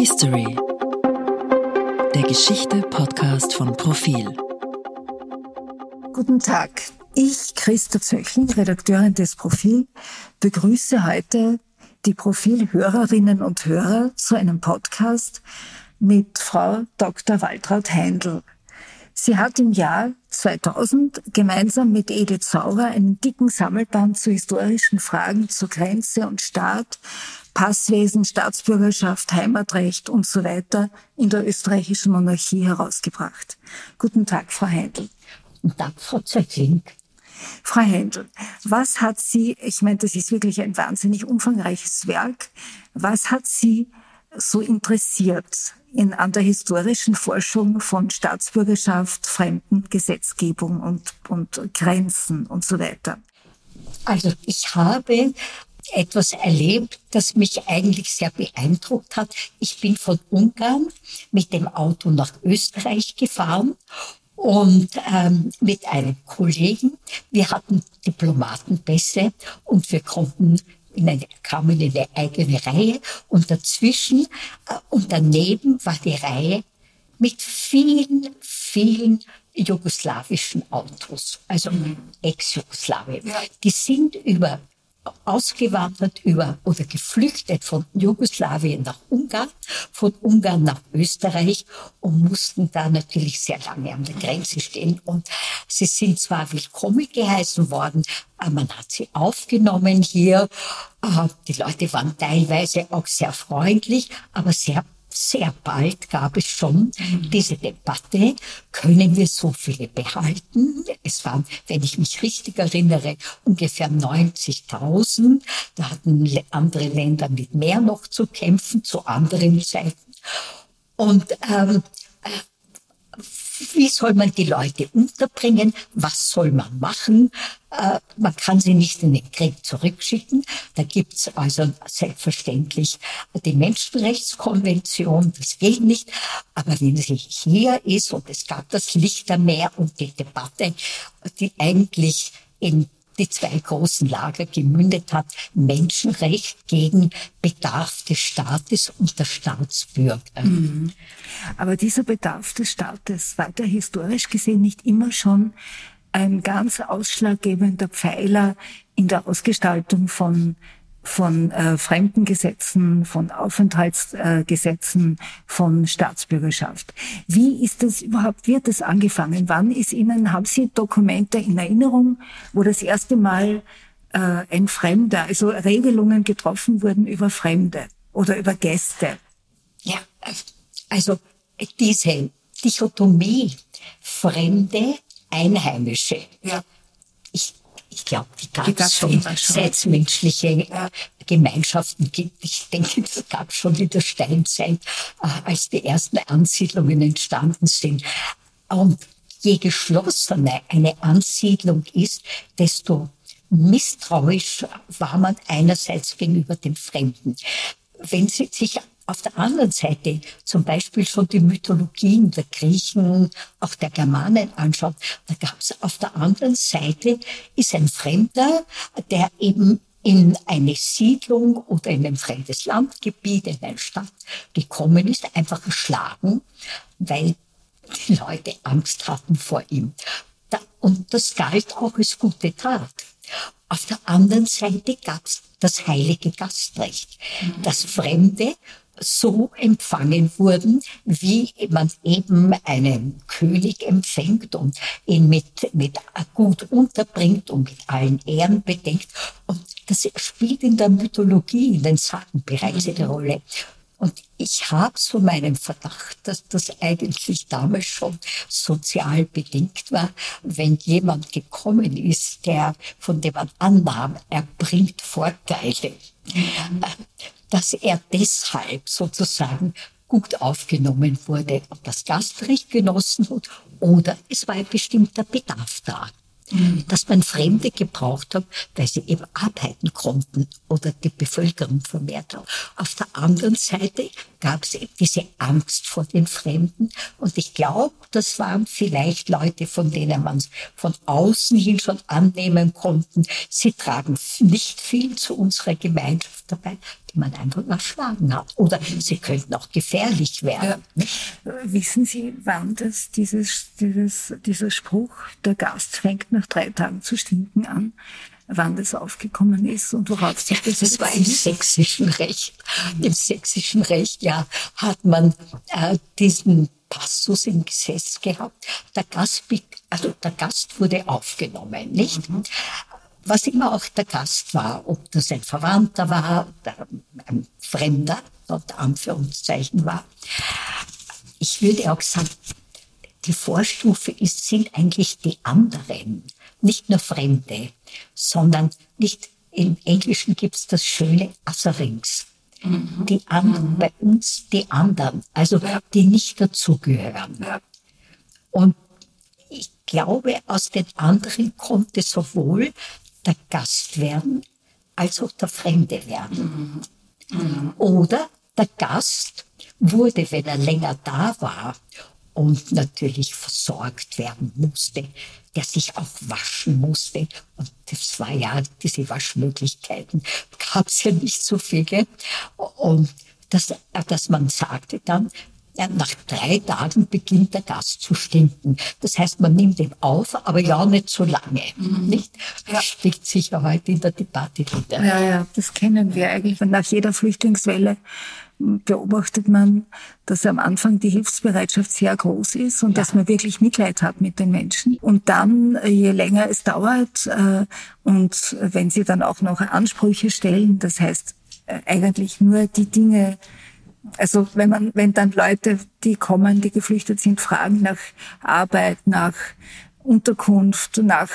History. Der Geschichte-Podcast von Profil. Guten Tag. Ich, Christa Zöchen, Redakteurin des Profil, begrüße heute die Profil-Hörerinnen und Hörer zu einem Podcast mit Frau Dr. Waltraud Heindl. Sie hat im Jahr 2000 gemeinsam mit Edith Sauer einen dicken Sammelband zu historischen Fragen zur Grenze und Staat, Passwesen, Staatsbürgerschaft, Heimatrecht und so weiter in der österreichischen Monarchie herausgebracht. Guten Tag, Frau Heindl. Guten Tag, Frau Zöckling. Frau Händel, was hat Sie, ich meine, das ist wirklich ein wahnsinnig umfangreiches Werk, was hat Sie so interessiert in, an der historischen Forschung von Staatsbürgerschaft, Fremdengesetzgebung und, und Grenzen und so weiter? Also ich habe etwas erlebt, das mich eigentlich sehr beeindruckt hat. Ich bin von Ungarn mit dem Auto nach Österreich gefahren und ähm, mit einem Kollegen. Wir hatten Diplomatenpässe und wir konnten in eine, kamen in eine eigene Reihe und dazwischen äh, und daneben war die Reihe mit vielen, vielen jugoslawischen Autos, also mhm. Ex-Jugoslawien. Ja. Die sind über ausgewandert über oder geflüchtet von Jugoslawien nach Ungarn, von Ungarn nach Österreich und mussten da natürlich sehr lange an der Grenze stehen. Und sie sind zwar willkommen geheißen worden, aber man hat sie aufgenommen hier. Äh, die Leute waren teilweise auch sehr freundlich, aber sehr sehr bald gab es schon diese Debatte, können wir so viele behalten? Es waren, wenn ich mich richtig erinnere, ungefähr 90.000. Da hatten andere Länder mit mehr noch zu kämpfen, zu anderen Zeiten. Und ähm, wie soll man die Leute unterbringen? Was soll man machen? Äh, man kann sie nicht in den Krieg zurückschicken. Da gibt's also selbstverständlich die Menschenrechtskonvention, das geht nicht. Aber wenn sie hier ist und es gab das Lichtermeer und die Debatte, die eigentlich in die zwei großen Lager gemündet hat, Menschenrecht gegen Bedarf des Staates und der Staatsbürger. Mhm. Aber dieser Bedarf des Staates war der historisch gesehen nicht immer schon ein ganz ausschlaggebender Pfeiler in der Ausgestaltung von von äh, Fremdengesetzen, von Aufenthaltsgesetzen, äh, von Staatsbürgerschaft. Wie ist das überhaupt, wird das angefangen? Wann ist Ihnen, haben Sie Dokumente in Erinnerung, wo das erste Mal äh, ein Fremder, also Regelungen getroffen wurden über Fremde oder über Gäste? Ja, also diese Dichotomie Fremde, Einheimische. Ja. Ich ich glaube, die gab es schon, seit es menschliche äh, Gemeinschaften gibt. Ich denke, das gab es schon in der Steinzeit, äh, als die ersten Ansiedlungen entstanden sind. Und je geschlossener eine Ansiedlung ist, desto misstrauisch war man einerseits gegenüber dem Fremden. Wenn Sie sich auf der anderen Seite zum Beispiel schon die Mythologien der Griechen, auch der Germanen anschaut, da gab es auf der anderen Seite ist ein Fremder, der eben in eine Siedlung oder in ein fremdes Landgebiet, in eine Stadt gekommen ist, einfach erschlagen, weil die Leute Angst hatten vor ihm. Und das galt auch als gute Tat. Auf der anderen Seite gab es das heilige Gastrecht, das Fremde so empfangen wurden, wie man eben einen König empfängt und ihn mit, mit gut unterbringt und mit allen Ehren bedenkt. Und das spielt in der Mythologie, in den Sagen bereits eine Rolle. Und ich habe so meinen Verdacht, dass das eigentlich damals schon sozial bedingt war, wenn jemand gekommen ist, der von dem man annahm, er bringt Vorteile, mhm dass er deshalb sozusagen gut aufgenommen wurde und das Gastrecht genossen hat oder es war ein bestimmter Bedarf da. Mhm. Dass man Fremde gebraucht hat, weil sie eben arbeiten konnten oder die Bevölkerung vermehrt hat. Auf der anderen Seite gab es eben diese Angst vor den Fremden. Und ich glaube, das waren vielleicht Leute, von denen man von außen hin schon annehmen konnten, sie tragen nicht viel zu unserer Gemeinschaft dabei. Die man einfach erschlagen hat. Oder sie könnten auch gefährlich werden. Ja. Wissen Sie, wann das dieses, dieses, dieser Spruch, der Gast fängt nach drei Tagen zu stinken an, wann das aufgekommen ist und worauf sich das Das war im sächsischen Recht. Im sächsischen Recht, ja, hat man äh, diesen Passus im Gesetz gehabt. Der Gast, also der Gast wurde aufgenommen, nicht? Mhm. Was immer auch der Gast war, ob das ein Verwandter war oder ein Fremder, unter Anführungszeichen war. Ich würde auch sagen, die Vorstufe ist, sind eigentlich die anderen, nicht nur Fremde, sondern nicht, im Englischen gibt es das schöne Otherings. Mhm. Die anderen, mhm. bei uns die anderen, also die nicht dazugehören. Und ich glaube, aus den anderen konnte sowohl der Gast werden als auch der Fremde werden. Oder der Gast wurde, wenn er länger da war und natürlich versorgt werden musste, der sich auch waschen musste. Und das war ja, diese Waschmöglichkeiten gab es ja nicht so viele. Und dass, dass man sagte dann, nach drei Tagen beginnt der Gast zu stinken. Das heißt, man nimmt ihn auf, aber ja nicht so lange. Mhm. Nicht? Das spricht sicher heute in der Debatte wieder. Ja, ja, das kennen wir eigentlich. Und nach jeder Flüchtlingswelle beobachtet man, dass am Anfang die Hilfsbereitschaft sehr groß ist und ja. dass man wirklich Mitleid hat mit den Menschen. Und dann, je länger es dauert äh, und wenn sie dann auch noch Ansprüche stellen, das heißt äh, eigentlich nur die Dinge, also wenn man, wenn dann Leute, die kommen, die geflüchtet sind, fragen nach Arbeit, nach Unterkunft, nach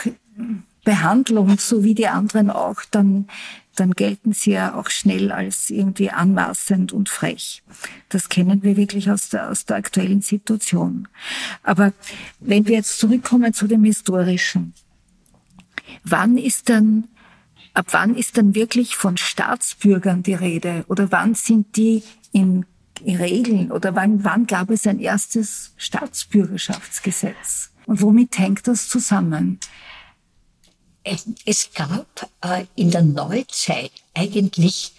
Behandlung, so wie die anderen auch, dann dann gelten sie ja auch schnell als irgendwie anmaßend und frech. Das kennen wir wirklich aus der, aus der aktuellen Situation. Aber wenn wir jetzt zurückkommen zu dem Historischen, wann ist dann, ab wann ist dann wirklich von Staatsbürgern die Rede? Oder wann sind die in Regeln? Oder wann, wann gab es ein erstes Staatsbürgerschaftsgesetz? Und womit hängt das zusammen? Es gab äh, in der Neuzeit eigentlich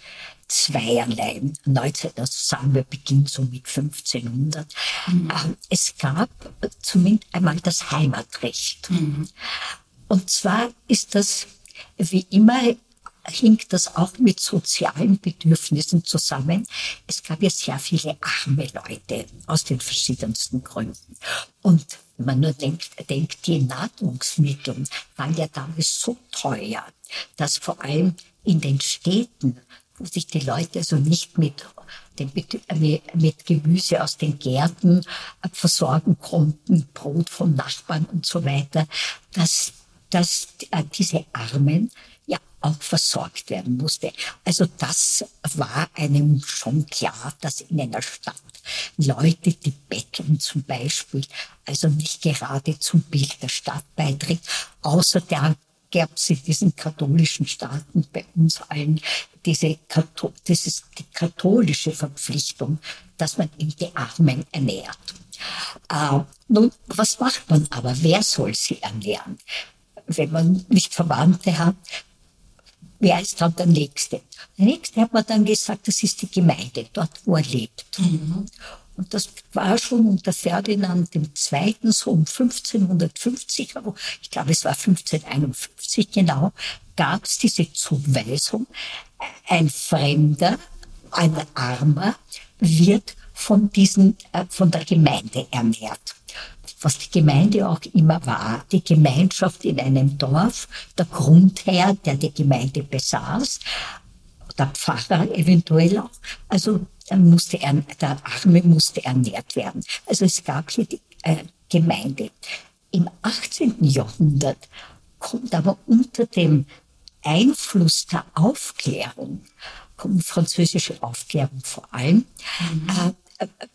zweierlei. Neuzeit, also sagen wir, beginnt so mit 1500. Mhm. Ähm, es gab zumindest einmal das Heimatrecht. Mhm. Und zwar ist das wie immer hing das auch mit sozialen Bedürfnissen zusammen. Es gab ja sehr viele arme Leute aus den verschiedensten Gründen. Und wenn man nur denkt, denkt, die Nahrungsmittel waren ja damals so teuer, dass vor allem in den Städten, wo sich die Leute also nicht mit, den, mit Gemüse aus den Gärten versorgen konnten, Brot vom Nachbarn und so weiter, dass, dass äh, diese Armen auch versorgt werden musste. Also das war einem schon klar, dass in einer Stadt Leute, die betteln zum Beispiel, also nicht gerade zum Bild der Stadt beiträgt. Außerdem gab es in diesen katholischen Staaten bei uns allen diese das ist die katholische Verpflichtung, dass man eben die Armen ernährt. Äh, nun, was macht man aber? Wer soll sie ernähren? Wenn man nicht Verwandte hat, wer ist dann der Nächste? Der Nächste hat man dann gesagt, das ist die Gemeinde, dort wo er lebt. Mhm. Und das war schon unter Ferdinand II. so um 1550, ich glaube es war 1551 genau, gab es diese Zuweisung, ein Fremder, ein Armer wird von diesen, äh, von der Gemeinde ernährt was die Gemeinde auch immer war. Die Gemeinschaft in einem Dorf, der Grundherr, der die Gemeinde besaß, der Pfarrer eventuell auch. Also musste er, der Arme musste ernährt werden. Also es gab hier die äh, Gemeinde. Im 18. Jahrhundert kommt aber unter dem Einfluss der Aufklärung, kommt französische Aufklärung vor allem, mhm. äh, äh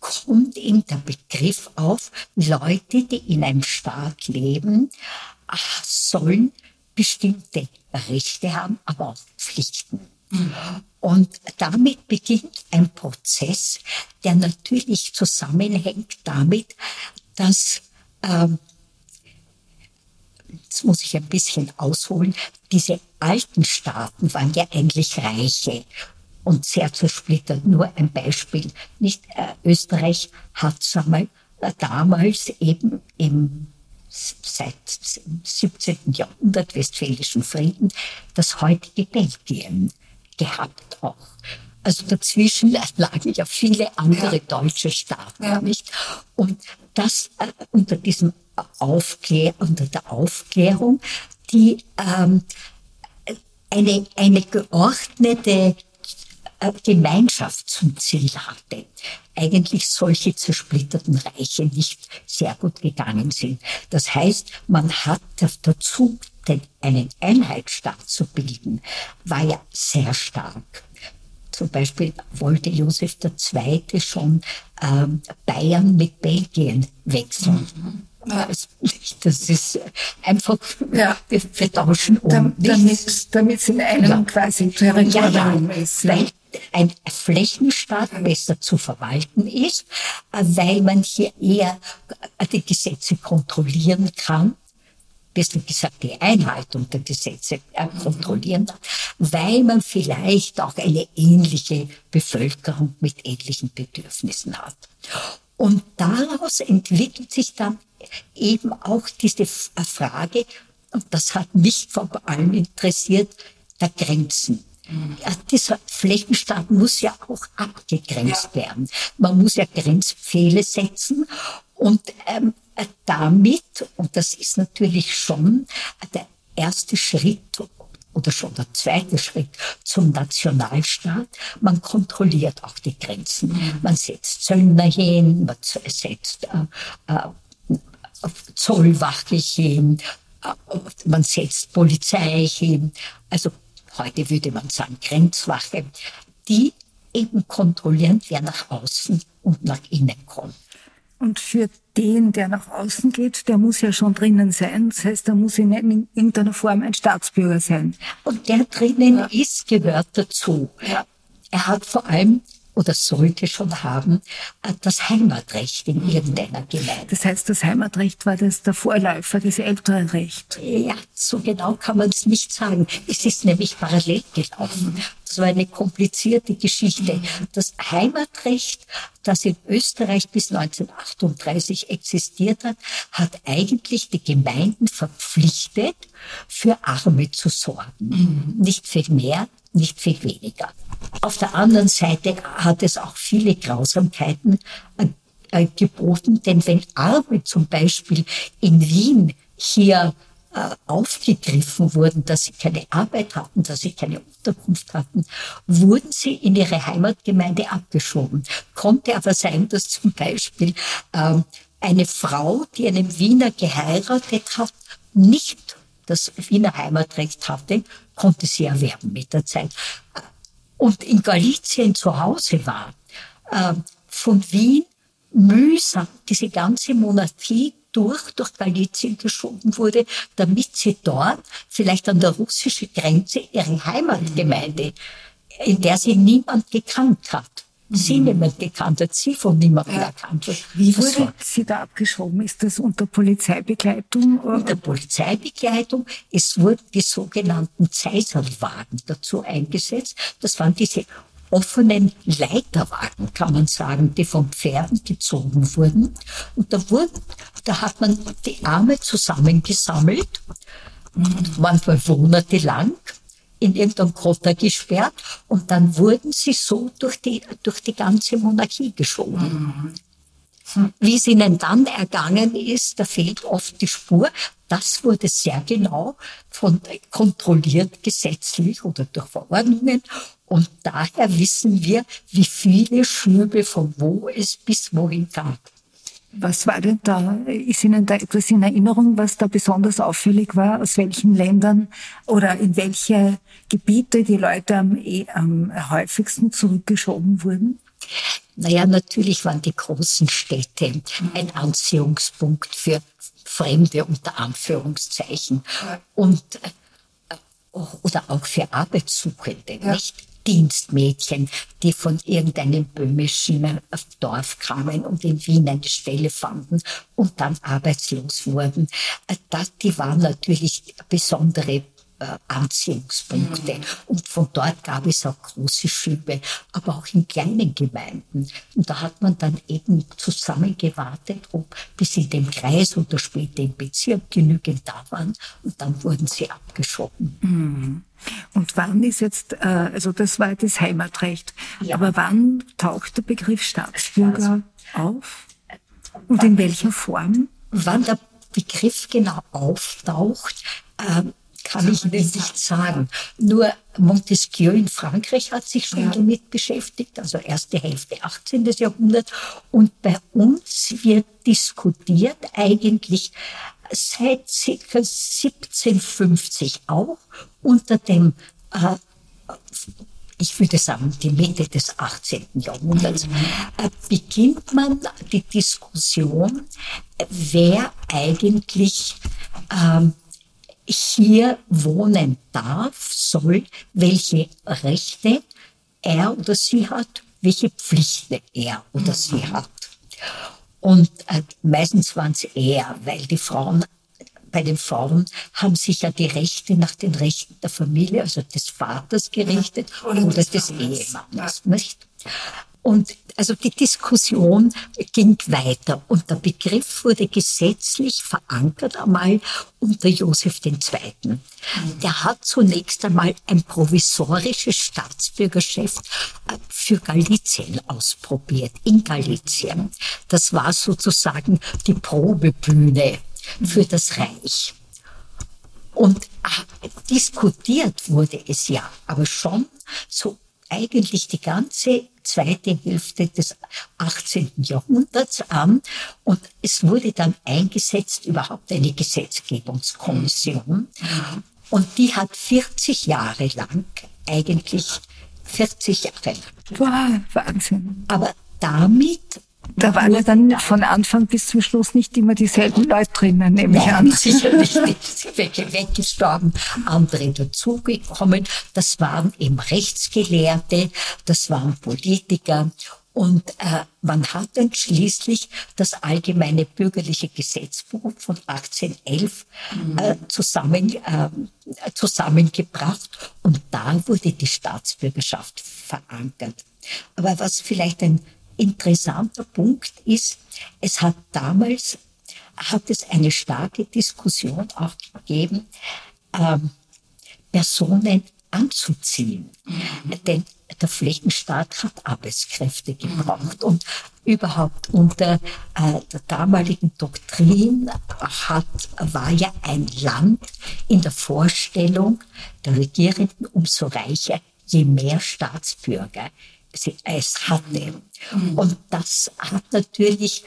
kommt eben der Begriff auf, Leute, die in einem Staat leben, sollen bestimmte Rechte haben, aber auch Pflichten. Mhm. Und damit beginnt ein Prozess, der natürlich zusammenhängt damit, dass, ähm, jetzt muss ich ein bisschen ausholen, diese alten Staaten waren ja eigentlich reiche und sehr zersplittert. Nur ein Beispiel. Nicht äh, Österreich hat einmal äh, damals eben im seit 17. Jahrhundert Westfälischen Frieden das heutige Belgien gehabt auch. Also dazwischen lagen ja viele andere deutsche Staaten, ja. nicht? Und das äh, unter diesem Aufklär, unter der Aufklärung, die ähm, eine, eine geordnete Gemeinschaft zum Ziel hatte. Eigentlich solche zersplitterten Reiche nicht sehr gut gegangen sind. Das heißt, man hat dazu, den, einen Einheitsstaat zu bilden, war ja sehr stark. Zum Beispiel wollte Josef II. schon ähm, Bayern mit Belgien wechseln. Mhm. Das ist einfach, ja. wir, wir tauschen um. Damit, damit es in einem ja. quasi Territorium ja, ja, ist. Weil ein Flächenstaat besser zu verwalten ist, weil man hier eher die Gesetze kontrollieren kann, besser gesagt die Einhaltung der Gesetze kontrollieren kann, weil man vielleicht auch eine ähnliche Bevölkerung mit ähnlichen Bedürfnissen hat. Und daraus entwickelt sich dann eben auch diese Frage, und das hat mich vor allem interessiert, der Grenzen. Ja, dieser Flächenstaat muss ja auch abgegrenzt ja. werden. Man muss ja Grenzpfähle setzen und ähm, damit, und das ist natürlich schon der erste Schritt oder schon der zweite Schritt zum Nationalstaat. Man kontrolliert auch die Grenzen. Mhm. Man setzt Zöllner hin, man setzt äh, äh, Zollwache hin, äh, man setzt Polizei hin. Also heute würde man sagen Grenzwache, die eben kontrollieren, wer nach außen und nach innen kommt. Und für den, der nach außen geht, der muss ja schon drinnen sein. Das heißt, der muss in irgendeiner Form ein Staatsbürger sein. Und der drinnen ja. ist, gehört dazu. Ja. Er hat vor allem oder sollte schon haben, äh, das Heimatrecht in irgendeiner Gemeinde. Das heißt, das Heimatrecht war das der Vorläufer, das ältere Recht. Ja, so genau kann man es nicht sagen. Es ist nämlich parallel gelaufen. Das war eine komplizierte Geschichte. Das Heimatrecht, das in Österreich bis 1938 existiert hat, hat eigentlich die Gemeinden verpflichtet, für Arme zu sorgen. Mhm. Nicht viel mehr, nicht viel weniger. Auf der anderen Seite hat es auch viele Grausamkeiten äh, äh, geboten, denn wenn Arme zum Beispiel in Wien hier äh, aufgegriffen wurden, dass sie keine Arbeit hatten, dass sie keine Unterkunft hatten, wurden sie in ihre Heimatgemeinde abgeschoben. Konnte aber sein, dass zum Beispiel äh, eine Frau, die einen Wiener geheiratet hat, nicht das Wiener Heimatrecht hatte, konnte sie erwerben mit der Zeit. Und in Galizien zu Hause war, äh, von Wien mühsam diese ganze Monarchie durch, durch Galizien geschoben wurde, damit sie dort vielleicht an der russischen Grenze ihre Heimatgemeinde, in der sie niemand gekannt hat, sie mhm. niemand gekannt hat, sie von niemandem ja. erkannt wird. Wie wurde war, sie da abgeschoben? Ist das unter Polizeibegleitung? Oder? Unter Polizeibegleitung. Es wurden die sogenannten Zeiserlwagen dazu eingesetzt. Das waren diese offenen Leiterwagen, kann man sagen, die von Pferden gezogen wurden. Und da wurden, da hat man die Arme zusammengesammelt, manchmal monatelang in irgendeinem Kotter gesperrt und dann wurden sie so durch die, durch die ganze Monarchie geschoben. Mhm. Wie es ihnen dann ergangen ist, da fehlt oft die Spur. Das wurde sehr genau von, kontrolliert gesetzlich oder durch Verordnungen. Und daher wissen wir, wie viele Schnürbel von wo es bis wohin gab. Was war denn da? Ist Ihnen da etwas in Erinnerung, was da besonders auffällig war? Aus welchen Ländern oder in welche Gebiete die Leute am, eh, am häufigsten zurückgeschoben wurden? Naja, natürlich waren die großen Städte ein Anziehungspunkt für Fremde unter Anführungszeichen und äh, oder auch für Arbeitssuchende, ja. nicht? Dienstmädchen, die von irgendeinem böhmischen Dorf kamen und in Wien eine Stelle fanden und dann arbeitslos wurden. Äh, das, die waren natürlich besondere Anziehungspunkte. Mhm. Und von dort gab es auch große Schübe, aber auch in kleinen Gemeinden. Und da hat man dann eben zusammengewartet, ob bis in dem Kreis oder später im Bezirk genügend da waren. Und dann wurden sie abgeschoben. Mhm. Und wann ist jetzt, äh, also das war das Heimatrecht, ja. aber wann taucht der Begriff Staatsbürger auf? Und in welcher Form? Wann der Begriff genau auftaucht, äh, kann ich Ihnen nicht sagen. Nur Montesquieu in Frankreich hat sich schon ja. damit beschäftigt, also erste Hälfte 18. Jahrhundert. Und bei uns wird diskutiert eigentlich seit ca. 1750 auch unter dem äh, ich würde sagen, die Mitte des 18. Jahrhunderts, mhm. äh, beginnt man die Diskussion, wer eigentlich ähm, hier wohnen darf, soll, welche Rechte er oder sie hat, welche Pflichten er oder sie mhm. hat. Und äh, meistens waren es eher, weil die Frauen, bei den Frauen haben sich ja die Rechte nach den Rechten der Familie, also des Vaters gerichtet oder, oder des, Ehemannes, nicht? Und also die Diskussion ging weiter und der Begriff wurde gesetzlich verankert einmal unter Josef II. Der hat zunächst einmal ein provisorisches Staatsbürgerschaft äh, für Galizien ausprobiert, in Galizien. Das war sozusagen die Probebühne für das Reich. Und äh, diskutiert wurde es ja, aber schon so eigentlich die ganze zweite Hälfte des 18. Jahrhunderts an und es wurde dann eingesetzt überhaupt eine Gesetzgebungskommission und die hat 40 Jahre lang eigentlich 40 Jahre lang. Wow, Wahnsinn. Aber damit da waren ja dann von Anfang bis zum Schluss nicht immer dieselben Leute drinnen, nehme ich an. Sicherlich nicht. Welche weggestorben, andere dazugekommen. Das waren eben Rechtsgelehrte, das waren Politiker. Und äh, man hat dann schließlich das allgemeine bürgerliche Gesetzbuch von 1811 mhm. äh, zusammen, äh, zusammengebracht und da wurde die Staatsbürgerschaft verankert. Aber was vielleicht ein interessanter Punkt ist, es hat damals, hat es eine starke Diskussion auch gegeben, ähm, Personen anzuziehen. Mhm. Denn der Flächenstaat hat Arbeitskräfte gebraucht und überhaupt unter äh, der damaligen Doktrin hat, war ja ein Land in der Vorstellung der Regierenden umso reicher, je mehr Staatsbürger es hatte. Mhm. Und das hat natürlich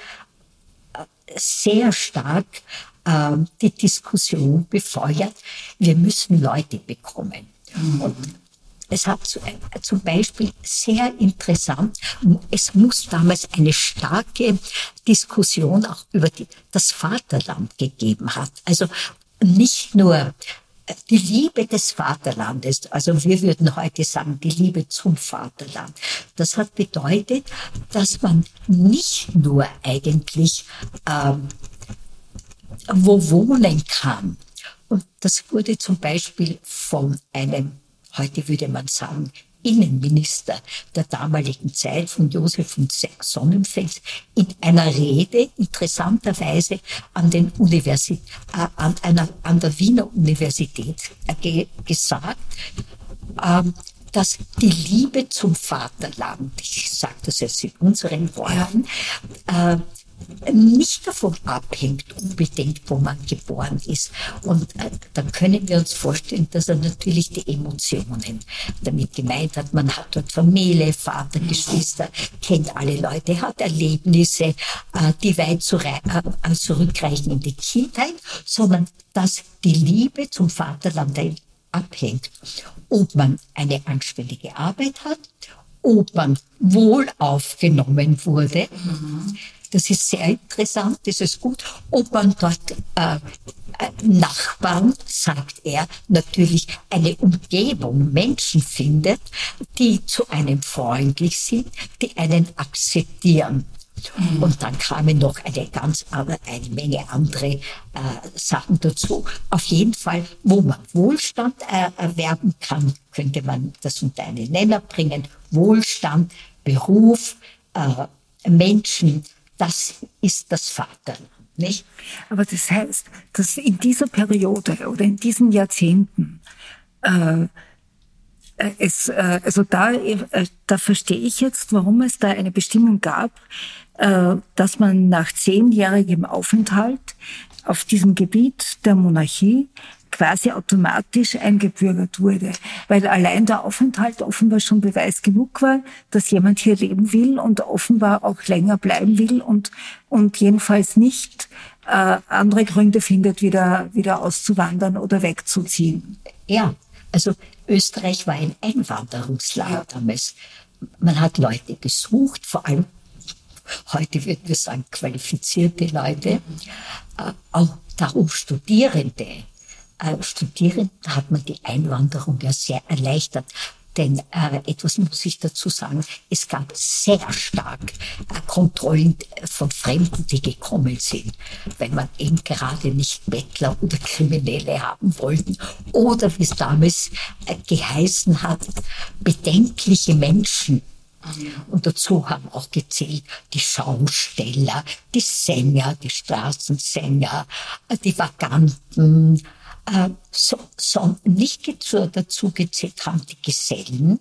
äh, sehr stark äh, die Diskussion befeuert, wir müssen Leute bekommen. Mhm. Und es hat äh, zum Beispiel sehr interessant, es muss damals eine starke Diskussion auch über die, das Vaterland gegeben hat. Also nicht nur die Liebe des Vaterlandes, also wir würden heute sagen, die Liebe zum Vaterland, das hat bedeutet, dass man nicht nur eigentlich ähm, wo wohnen kann. Und das wurde zum Beispiel von einem, heute würde man sagen, Innenminister der damaligen Zeit von Josef von Sonnenfels in einer Rede interessanterweise an, den Universität, äh, an, einer, an der Wiener Universität äh, gesagt, äh, dass die Liebe zum Vaterland, ich sage das jetzt in unseren Worten, ja. äh, nicht davon abhängt unbedingt, wo man geboren ist. Und äh, dann können wir uns vorstellen, dass er natürlich die Emotionen damit gemeint hat. Man hat dort Familie, Vater, Geschwister, kennt alle Leute, hat Erlebnisse, äh, die weit zu, äh, zurückreichen in die Kindheit, sondern dass die Liebe zum Vaterland abhängt. Ob man eine anständige Arbeit hat, ob man wohl aufgenommen wurde, mhm das ist sehr interessant, das ist gut. Ob man dort äh, Nachbarn, sagt er, natürlich eine Umgebung, Menschen findet, die zu einem freundlich sind, die einen akzeptieren. Mhm. Und dann kamen noch eine ganz eine Menge andere äh, Sachen dazu. Auf jeden Fall, wo man Wohlstand äh, erwerben kann, könnte man das unter einen Nenner bringen. Wohlstand, Beruf, äh, Menschen, das ist das Vaterland. Nicht? Aber das heißt, dass in dieser Periode oder in diesen Jahrzehnten äh, äh, es, äh, also da, äh, da verstehe ich jetzt, warum es da eine Bestimmung gab, dass man nach zehnjährigem Aufenthalt auf diesem Gebiet der Monarchie quasi automatisch eingebürgert wurde, weil allein der Aufenthalt offenbar schon Beweis genug war, dass jemand hier leben will und offenbar auch länger bleiben will und, und jedenfalls nicht äh, andere Gründe findet, wieder, wieder auszuwandern oder wegzuziehen. Ja, also Österreich war ein Einwanderungsland ja. damals. Man hat Leute gesucht, vor allem heute würden wir sagen qualifizierte Leute, äh, auch darum Studierende. Äh, Studierenden hat man die Einwanderung ja sehr erleichtert. Denn äh, etwas muss ich dazu sagen, es gab sehr stark äh, Kontrollen von Fremden, die gekommen sind, weil man eben gerade nicht Bettler oder Kriminelle haben wollten oder wie es damals äh, geheißen hat, bedenkliche Menschen. Und dazu haben auch gezählt die Schausteller, die Sänger, die Straßensänger, äh, die Vaganten, äh, so, so nicht dazu gezählt haben die Gesellen,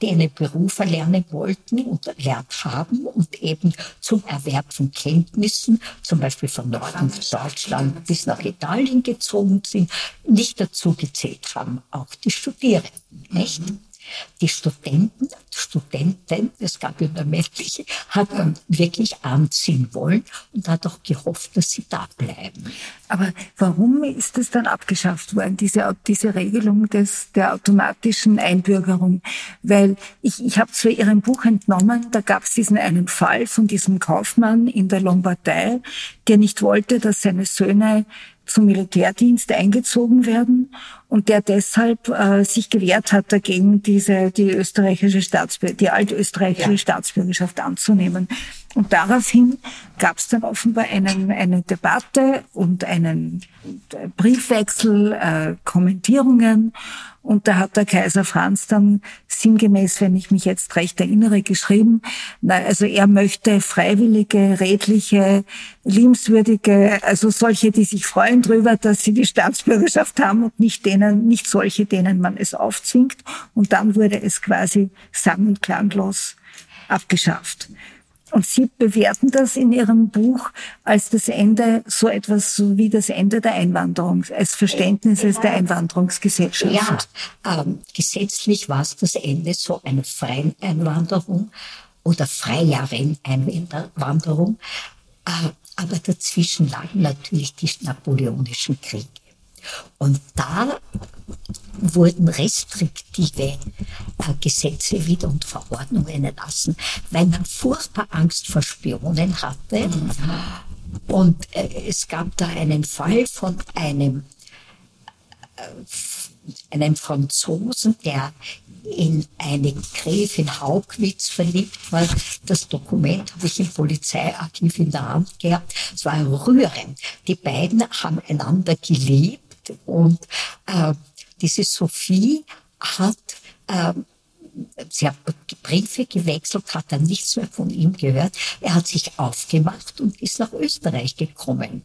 die einen Beruf erlernen wollten und erlernt haben und eben zum Erwerb von Kenntnissen, zum Beispiel von Norden Deutschland bis nach Italien gezogen sind, nicht dazu gezählt haben, auch die Studierenden, nicht? Mhm. Die Studenten, Studenten, es gab ja nur männliche, hat man wirklich anziehen wollen und hat auch gehofft, dass sie da bleiben. Aber warum ist es dann abgeschafft worden, diese, diese Regelung des, der automatischen Einbürgerung? Weil ich, ich habe zu Ihrem Buch entnommen, da gab es diesen einen Fall von diesem Kaufmann in der Lombardei, der nicht wollte, dass seine Söhne zum Militärdienst eingezogen werden und der deshalb äh, sich gewehrt hat dagegen, diese die österreichische Staatsbürger, die altösterreichische ja. Staatsbürgerschaft anzunehmen. Und daraufhin gab es dann offenbar einen, eine Debatte und einen Briefwechsel, äh, Kommentierungen. Und da hat der Kaiser Franz dann sinngemäß, wenn ich mich jetzt recht erinnere, geschrieben, na, also er möchte freiwillige, redliche, liebenswürdige, also solche, die sich freuen drüber, dass sie die Staatsbürgerschaft haben und nicht denen, nicht solche, denen man es aufzwingt. Und dann wurde es quasi sang- und klanglos abgeschafft. Und Sie bewerten das in Ihrem Buch als das Ende, so etwas so wie das Ende der Einwanderung, als Verständnisses der Einwanderungsgesellschaft. Ja, ähm, gesetzlich war es das Ende so einer freien Einwanderung oder freieren Einwanderung. Äh, aber dazwischen lagen natürlich die napoleonischen Kriege. Und da wurden restriktive äh, Gesetze wieder und Verordnungen erlassen, weil man furchtbar Angst vor Spionen hatte. Und äh, es gab da einen Fall von einem, äh, einem Franzosen, der in eine Gräfin Haugwitz verliebt war. Das Dokument habe ich im Polizeiarchiv in der Hand gehabt. Es war rührend. Die beiden haben einander geliebt und äh, diese Sophie hat, äh, sie hat Briefe gewechselt, hat dann nichts mehr von ihm gehört. Er hat sich aufgemacht und ist nach Österreich gekommen.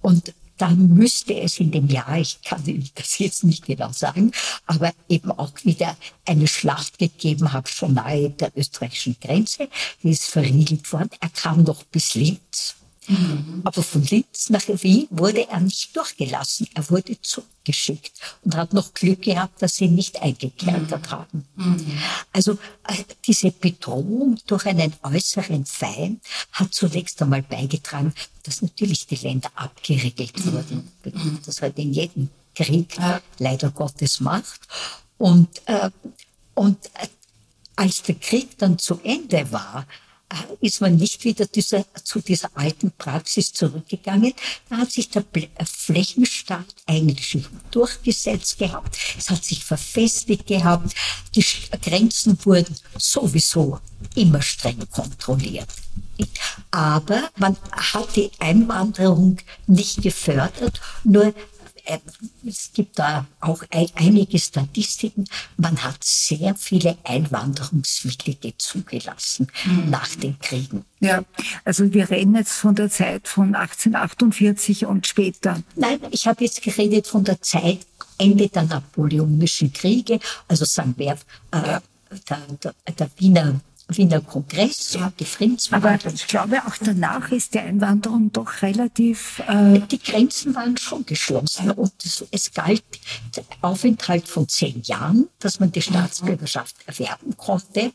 Und dann müsste es in dem Jahr, ich kann das jetzt nicht genau sagen, aber eben auch wieder eine Schlacht gegeben haben, schon nahe der österreichischen Grenze. Die ist verriegelt worden. Er kam noch bis Linz Mhm. Aber von Linz nach Wien wurde er nicht durchgelassen. Er wurde zurückgeschickt und hat noch Glück gehabt, dass sie nicht eingekerkert mhm. haben. Mhm. Also äh, diese Bedrohung durch einen äußeren Feind hat zunächst einmal beigetragen, dass natürlich die Länder abgeriegelt wurden. Mhm. Das hat in jedem Krieg leider Gottes macht. Und, äh, und äh, als der Krieg dann zu Ende war, ist man nicht wieder dieser, zu dieser alten Praxis zurückgegangen. Da hat sich der äh, Flächenstaat eigentlich durchgesetzt gehabt. Es hat sich verfestigt gehabt. Die Grenzen wurden sowieso immer streng kontrolliert. Aber man hat die Einwanderung nicht gefördert, nur äh, es gibt da auch einige Statistiken. Man hat sehr viele Einwanderungswillige zugelassen mhm. nach den Kriegen. Ja, also wir reden jetzt von der Zeit von 1848 und später. Nein, ich habe jetzt geredet von der Zeit Ende der Napoleonischen Kriege, also sagen wir äh, der, der, der Wiener Wiener Kongress ja. und die Friedensverhandlungen. Aber ich glaube, auch danach ist die Einwanderung doch relativ... Äh die Grenzen waren schon geschlossen und es, es galt der Aufenthalt von zehn Jahren, dass man die Staatsbürgerschaft erwerben konnte.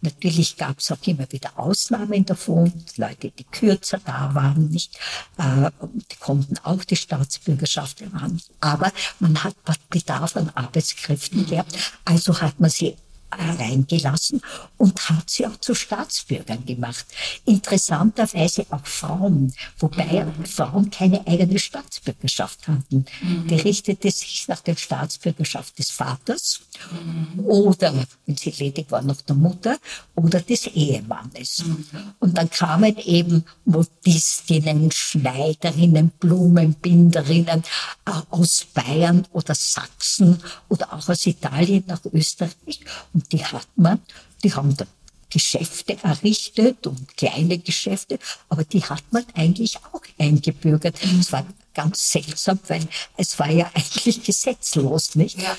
Natürlich gab es auch immer wieder Ausnahmen davon, Leute, die kürzer da waren, nicht, äh, die konnten auch die Staatsbürgerschaft erwerben. Aber man hat Bedarf an Arbeitskräften gehabt, also hat man sie reingelassen und hat sie auch zu Staatsbürgern gemacht. Interessanterweise auch Frauen, wobei Frauen keine eigene Staatsbürgerschaft hatten. Mhm. Die richtete sich nach der Staatsbürgerschaft des Vaters mhm. oder, wenn sie ledig war, noch der Mutter oder des Ehemannes. Mhm. Und dann kamen eben Modistinnen, Schneiderinnen, Blumenbinderinnen äh, aus Bayern oder Sachsen oder auch aus Italien nach Österreich. Und die hat man, die haben da Geschäfte errichtet und kleine Geschäfte, aber die hat man eigentlich auch eingebürgert. Es war ganz seltsam, weil es war ja eigentlich gesetzlos, nicht? Ja.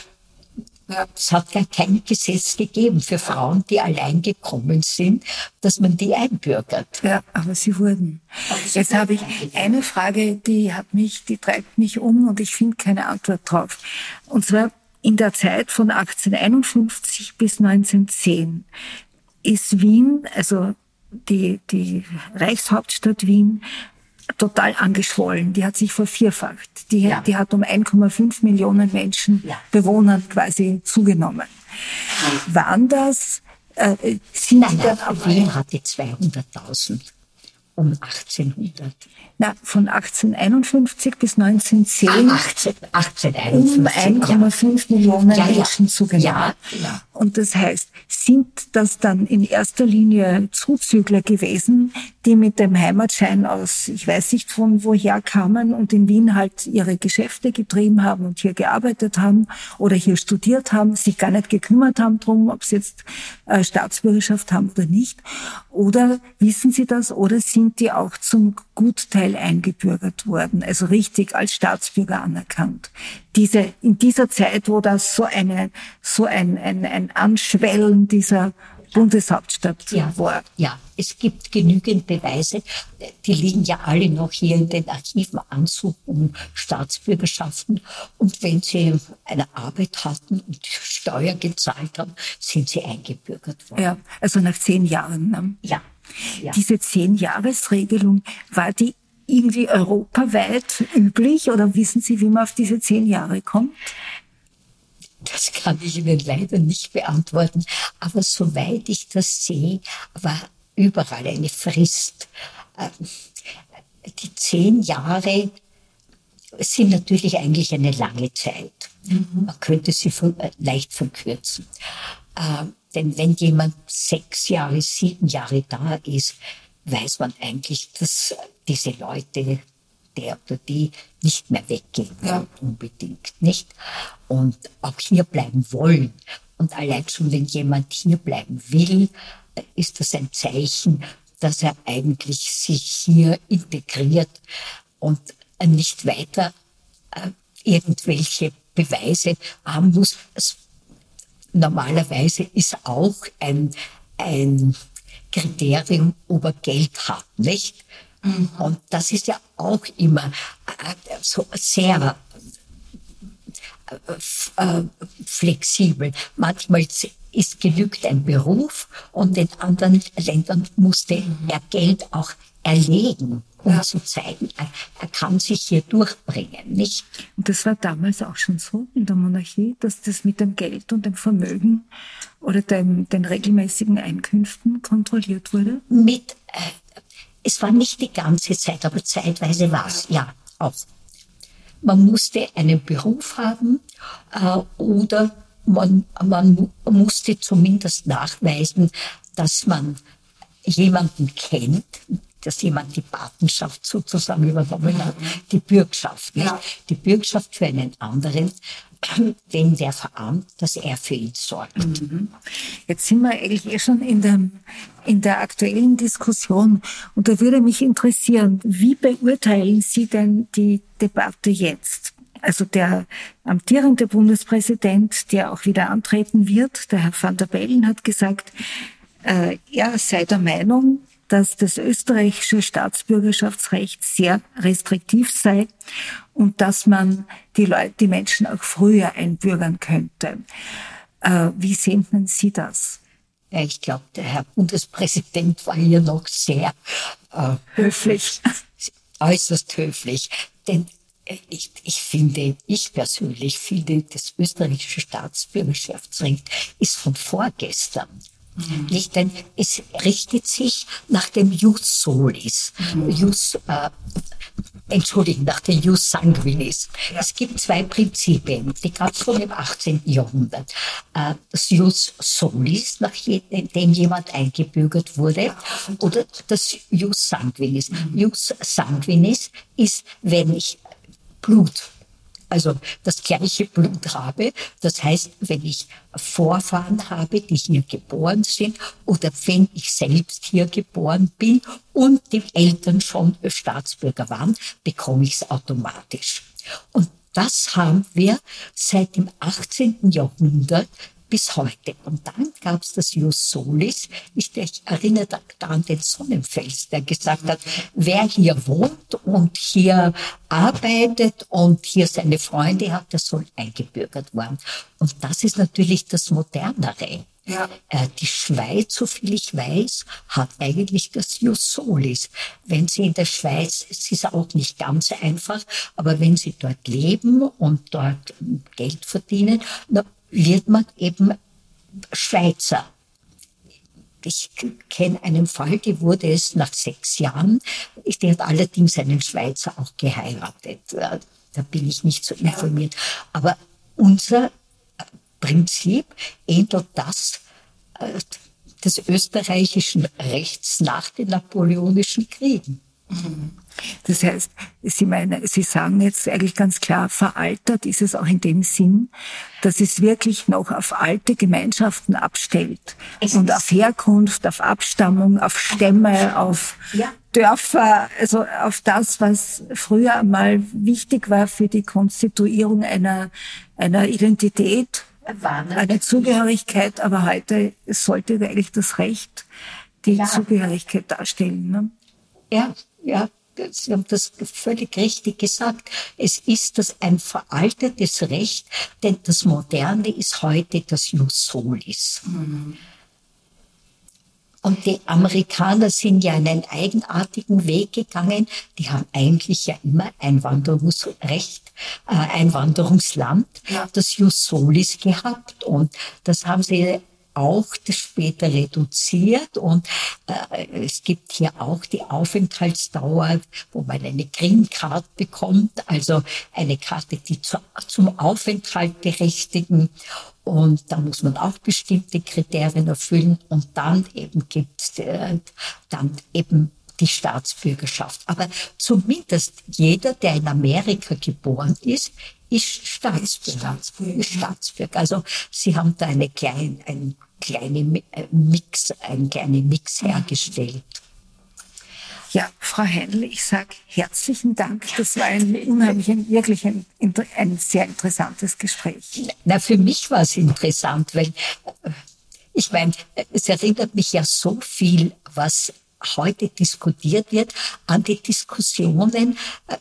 Ja. Es hat gar kein Gesetz gegeben für Frauen, die allein gekommen sind, dass man die einbürgert. Ja, aber sie wurden. Aber sie Jetzt habe ich eine Frage, die hat mich, die treibt mich um und ich finde keine Antwort drauf. Und zwar, in der Zeit von 1851 bis 1910 ist Wien, also die, die Reichshauptstadt Wien, total angeschwollen. Die hat sich vervierfacht. Die, ja. die hat um 1,5 Millionen Menschen, ja. Bewohnern quasi zugenommen. Waren das, äh, sind nein, nein, Wien hatte 200.000 um 1800. Na, von 1851 bis 1910 ah, 18, 1851, um 1,5 ja. Millionen ja, Menschen ja. zugenommen. Ja, ja. Und das heißt, sind das dann in erster Linie Zuzügler gewesen, die mit dem Heimatschein aus, ich weiß nicht von woher kamen und in Wien halt ihre Geschäfte getrieben haben und hier gearbeitet haben oder hier studiert haben, sich gar nicht gekümmert haben drum, ob sie jetzt äh, Staatsbürgerschaft haben oder nicht. Oder wissen Sie das? Oder sind die auch zum Gutteil eingebürgert worden, also richtig als Staatsbürger anerkannt? Diese, in dieser Zeit, wo das so eine, so ein, ein, ein Anschwellen dieser Bundeshauptstadt ja, war. Ja, es gibt genügend Beweise. Die liegen ja alle noch hier in den Archiven Ansuch um Staatsbürgerschaften. Und wenn sie eine Arbeit hatten und Steuer gezahlt haben, sind sie eingebürgert worden. Ja, also nach zehn Jahren. Ne? Ja. Ja. Diese Zehn-Jahres-Regelung, war die irgendwie europaweit üblich oder wissen Sie, wie man auf diese zehn Jahre kommt? Das kann ich Ihnen leider nicht beantworten. Aber soweit ich das sehe, war überall eine Frist. Ähm, die zehn Jahre sind natürlich eigentlich eine lange Zeit. Mhm. Man könnte sie äh, leicht verkürzen. Denn wenn jemand sechs Jahre, sieben Jahre da ist, weiß man eigentlich, dass diese Leute der oder die nicht mehr weggehen ja. unbedingt, nicht? Und auch hier bleiben wollen. Und allein schon, wenn jemand hier bleiben will, ist das ein Zeichen, dass er eigentlich sich hier integriert und nicht weiter äh, irgendwelche Beweise haben muss. Es, normalerweise ist auch ein, ein Kriterium, ob er Geld hat, nicht? Mhm. Und das ist ja auch immer äh, so sehr äh, äh, flexibel. Manchmal ist genügt ein Beruf und in anderen Ländern musste er Geld auch erlegen, um ja. zu zeigen, er, er, kann sich hier durchbringen, nicht? Und das war damals auch schon so in der Monarchie, dass das mit dem Geld und dem Vermögen oder dem, den regelmäßigen Einkünften kontrolliert wurde? Mit äh, es war nicht die ganze Zeit, aber zeitweise war es, ja, auch. Man musste einen Beruf haben äh, oder man, man musste zumindest nachweisen, dass man jemanden kennt, dass jemand die Patenschaft sozusagen übernommen hat, die Bürgschaft. Nicht? Ja. Die Bürgschaft für einen anderen, wenn der verarmt, dass er für ihn sorgt. Mhm. Jetzt sind wir eigentlich eh schon in der, in der aktuellen Diskussion. Und da würde mich interessieren, wie beurteilen Sie denn die Debatte jetzt? Also der amtierende Bundespräsident, der auch wieder antreten wird, der Herr van der Bellen, hat gesagt, äh, er sei der Meinung, dass das österreichische Staatsbürgerschaftsrecht sehr restriktiv sei und dass man die Leute, die Menschen auch früher einbürgern könnte. Äh, wie sehen denn Sie das? Ja, ich glaube, der Herr Bundespräsident war hier noch sehr äh, höflich, äußerst höflich. Denn ich, ich finde, ich persönlich finde, das österreichische Staatsbürgerschaftsrecht ist von vorgestern. Mhm. Nicht, denn es richtet sich nach dem Jus Solis, mhm. Jus, äh, entschuldigen, nach dem Jus Sanguinis. Ja. Es gibt zwei Prinzipien, die gab es schon im 18. Jahrhundert. Äh, das Jus Solis, nach dem jemand eingebürgert wurde, oder das Jus Sanguinis. Mhm. Jus Sanguinis ist, wenn ich Blut also das gleiche Blut habe. Das heißt, wenn ich Vorfahren habe, die hier geboren sind oder wenn ich selbst hier geboren bin und die Eltern schon Staatsbürger waren, bekomme ich es automatisch. Und das haben wir seit dem 18. Jahrhundert bis heute. Und dann gab es das Jus Solis. Ich, ich erinnere da, an den Sonnenfels, der gesagt hat, wer hier wohnt und hier arbeitet und hier seine Freunde hat, der soll eingebürgert werden. Und das ist natürlich das Modernere. Ja. Äh, die Schweiz, so viel ich weiß, hat eigentlich das Jus Solis. Wenn Sie in der Schweiz, es ist auch nicht ganz einfach, aber wenn Sie dort leben und dort Geld verdienen, na, wird man eben Schweizer. Ich kenne einen Fall, die wurde es nach sechs Jahren. Die hat allerdings einen Schweizer auch geheiratet. Da bin ich nicht so informiert. Aber unser Prinzip ähnelt das äh, des österreichischen Rechts nach den napoleonischen Kriegen. Das heißt, Sie, meinen, Sie sagen jetzt eigentlich ganz klar, veraltert ist es auch in dem Sinn, dass es wirklich noch auf alte Gemeinschaften abstellt es und auf Herkunft, auf Abstammung, auf Stämme, auf ja. Dörfer, also auf das, was früher einmal wichtig war für die Konstituierung einer, einer Identität, einer Zugehörigkeit, aber heute sollte eigentlich das Recht die ja. Zugehörigkeit darstellen. Ne? Ja, ja, Sie haben das völlig richtig gesagt. Es ist das ein veraltetes Recht, denn das Moderne ist heute das Jus Solis. Mhm. Und die Amerikaner sind ja einen eigenartigen Weg gegangen. Die haben eigentlich ja immer Einwanderungsrecht, äh, Einwanderungsland, ja. das Jus Solis gehabt. Und das haben sie auch das später reduziert. Und äh, es gibt hier auch die Aufenthaltsdauer, wo man eine Green Card bekommt, also eine Karte, die zu, zum Aufenthalt berechtigen. Und da muss man auch bestimmte Kriterien erfüllen. Und dann eben gibt äh, dann eben die Staatsbürgerschaft. Aber zumindest jeder, der in Amerika geboren ist, ist Staatsbürger. Staatsbürger. Ist Staatsbürger. Also sie haben da eine kleine, ein kleine äh, Mix, einen kleinen Mix hergestellt. Ja, Frau Heinl, ich sage herzlichen Dank. Das war ein unheimlich, wirklich ein, ein sehr interessantes Gespräch. Na, für mich war es interessant, weil äh, ich meine, es erinnert mich ja so viel, was heute diskutiert wird, an die Diskussionen äh,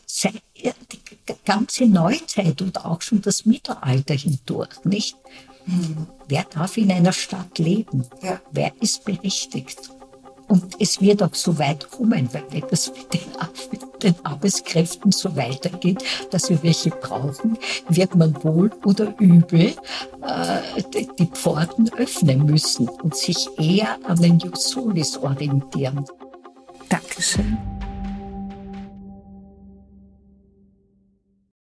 die ganze Neuzeit und auch schon das Mittelalter hindurch, nicht? Hm. Wer darf in einer Stadt leben? Ja. Wer ist berechtigt? Und es wird auch so weit kommen, weil wenn das mit den, mit den Arbeitskräften so weitergeht, dass wir welche brauchen, wird man wohl oder übel äh, die, die Pforten öffnen müssen und sich eher an den Jusolis orientieren. Dankeschön.